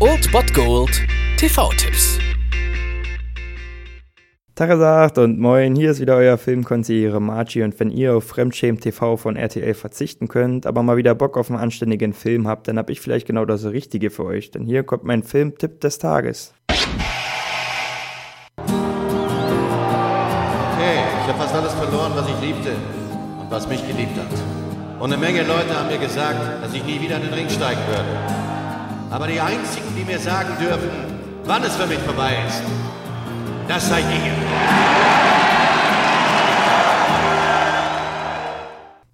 Old Bot Gold TV-Tipps. Tagesagt und moin, hier ist wieder euer Filmkonsigliere Margie und wenn ihr auf Fremdschämen TV von RTL verzichten könnt, aber mal wieder Bock auf einen anständigen Film habt, dann hab ich vielleicht genau das Richtige für euch, denn hier kommt mein Filmtipp des Tages. Okay, ich habe fast alles verloren, was ich liebte und was mich geliebt hat. Und eine Menge Leute haben mir gesagt, dass ich nie wieder in den Ring steigen würde. Aber die einzigen, die mir sagen dürfen, wann es für mich vorbei ist, das seid ihr.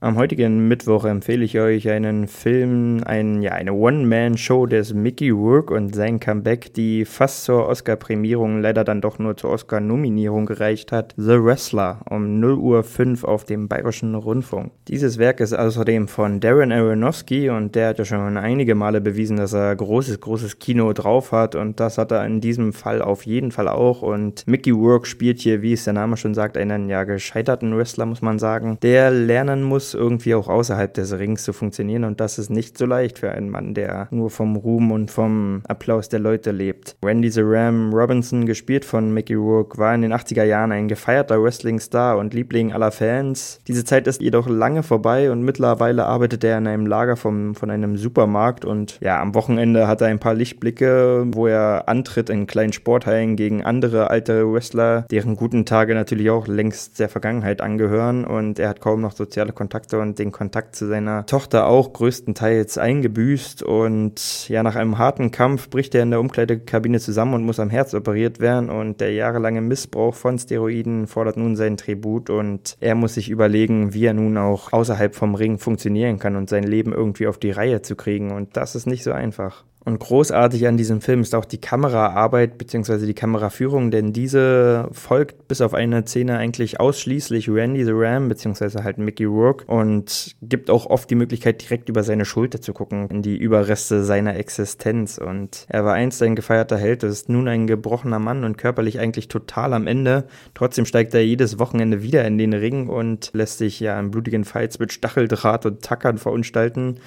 Am heutigen Mittwoch empfehle ich euch einen Film, ein, ja, eine One-Man-Show des Mickey Rourke und sein Comeback, die fast zur Oscar-Prämierung, leider dann doch nur zur Oscar-Nominierung gereicht hat. The Wrestler um 0 Uhr 5 auf dem Bayerischen Rundfunk. Dieses Werk ist außerdem von Darren Aronofsky und der hat ja schon einige Male bewiesen, dass er großes, großes Kino drauf hat und das hat er in diesem Fall auf jeden Fall auch und Mickey Rourke spielt hier, wie es der Name schon sagt, einen ja gescheiterten Wrestler, muss man sagen, der lernen muss, irgendwie auch außerhalb des Rings zu funktionieren und das ist nicht so leicht für einen Mann, der nur vom Ruhm und vom Applaus der Leute lebt. Randy the Ram Robinson, gespielt von Mickey Rourke, war in den 80er Jahren ein gefeierter Wrestling-Star und Liebling aller Fans. Diese Zeit ist jedoch lange vorbei und mittlerweile arbeitet er in einem Lager vom, von einem Supermarkt und ja, am Wochenende hat er ein paar Lichtblicke, wo er antritt in kleinen Sporthallen gegen andere alte Wrestler, deren guten Tage natürlich auch längst der Vergangenheit angehören und er hat kaum noch soziale Kontakte Kontakte und den Kontakt zu seiner Tochter auch größtenteils eingebüßt. Und ja, nach einem harten Kampf bricht er in der Umkleidekabine zusammen und muss am Herz operiert werden. Und der jahrelange Missbrauch von Steroiden fordert nun seinen Tribut. Und er muss sich überlegen, wie er nun auch außerhalb vom Ring funktionieren kann und sein Leben irgendwie auf die Reihe zu kriegen. Und das ist nicht so einfach. Und großartig an diesem Film ist auch die Kameraarbeit bzw. die Kameraführung, denn diese folgt bis auf eine Szene eigentlich ausschließlich Randy the Ram bzw. halt Mickey Rourke und gibt auch oft die Möglichkeit, direkt über seine Schulter zu gucken, in die Überreste seiner Existenz. Und er war einst ein gefeierter Held, ist nun ein gebrochener Mann und körperlich eigentlich total am Ende. Trotzdem steigt er jedes Wochenende wieder in den Ring und lässt sich ja in blutigen Fights mit Stacheldraht und Tackern verunstalten.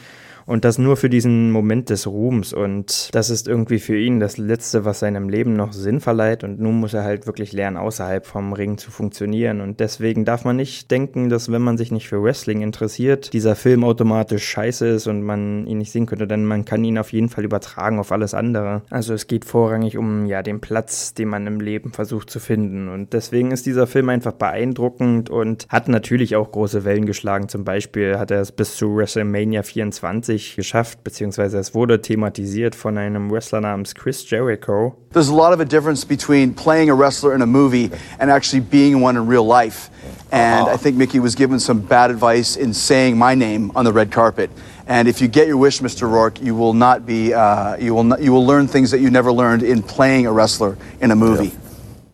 Und das nur für diesen Moment des Ruhms. Und das ist irgendwie für ihn das Letzte, was seinem Leben noch Sinn verleiht. Und nun muss er halt wirklich lernen, außerhalb vom Ring zu funktionieren. Und deswegen darf man nicht denken, dass wenn man sich nicht für Wrestling interessiert, dieser Film automatisch scheiße ist und man ihn nicht sehen könnte. Denn man kann ihn auf jeden Fall übertragen auf alles andere. Also es geht vorrangig um ja den Platz, den man im Leben versucht zu finden. Und deswegen ist dieser Film einfach beeindruckend und hat natürlich auch große Wellen geschlagen. Zum Beispiel hat er es bis zu WrestleMania 24 tatsächlich geschafft, beziehungsweise es wurde thematisiert von einem Wrestler namens Chris Jericho. There's a lot of a difference between playing a wrestler in a movie and actually being one in real life. And I think Mickey was given some bad advice in saying my name on the red carpet. And if you get your wish, Mr. Rourke, you will not be, uh, you will, not, you will learn things that you never learned in playing a wrestler in a movie. Yeah.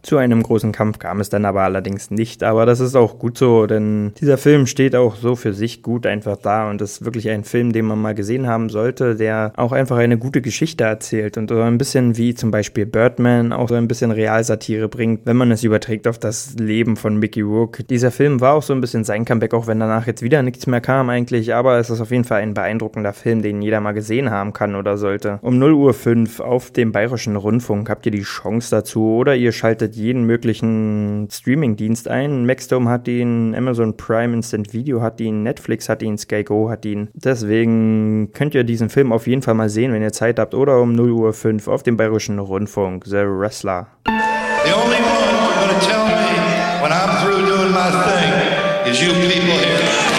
Zu einem großen Kampf kam es dann aber allerdings nicht, aber das ist auch gut so, denn dieser Film steht auch so für sich gut einfach da und ist wirklich ein Film, den man mal gesehen haben sollte, der auch einfach eine gute Geschichte erzählt und so ein bisschen wie zum Beispiel Birdman auch so ein bisschen Realsatire bringt, wenn man es überträgt auf das Leben von Mickey Rourke. Dieser Film war auch so ein bisschen sein Comeback, auch wenn danach jetzt wieder nichts mehr kam eigentlich, aber es ist auf jeden Fall ein beeindruckender Film, den jeder mal gesehen haben kann oder sollte. Um 0 Uhr 5 auf dem Bayerischen Rundfunk habt ihr die Chance dazu oder ihr schaltet jeden möglichen Streaming-Dienst ein. Maxdome hat ihn, Amazon Prime Instant Video hat ihn, Netflix hat ihn, Sky Go hat ihn. Deswegen könnt ihr diesen Film auf jeden Fall mal sehen, wenn ihr Zeit habt oder um 0 Uhr 5 auf dem Bayerischen Rundfunk. The Wrestler. The only one gonna tell me when I'm through doing my thing is you people here.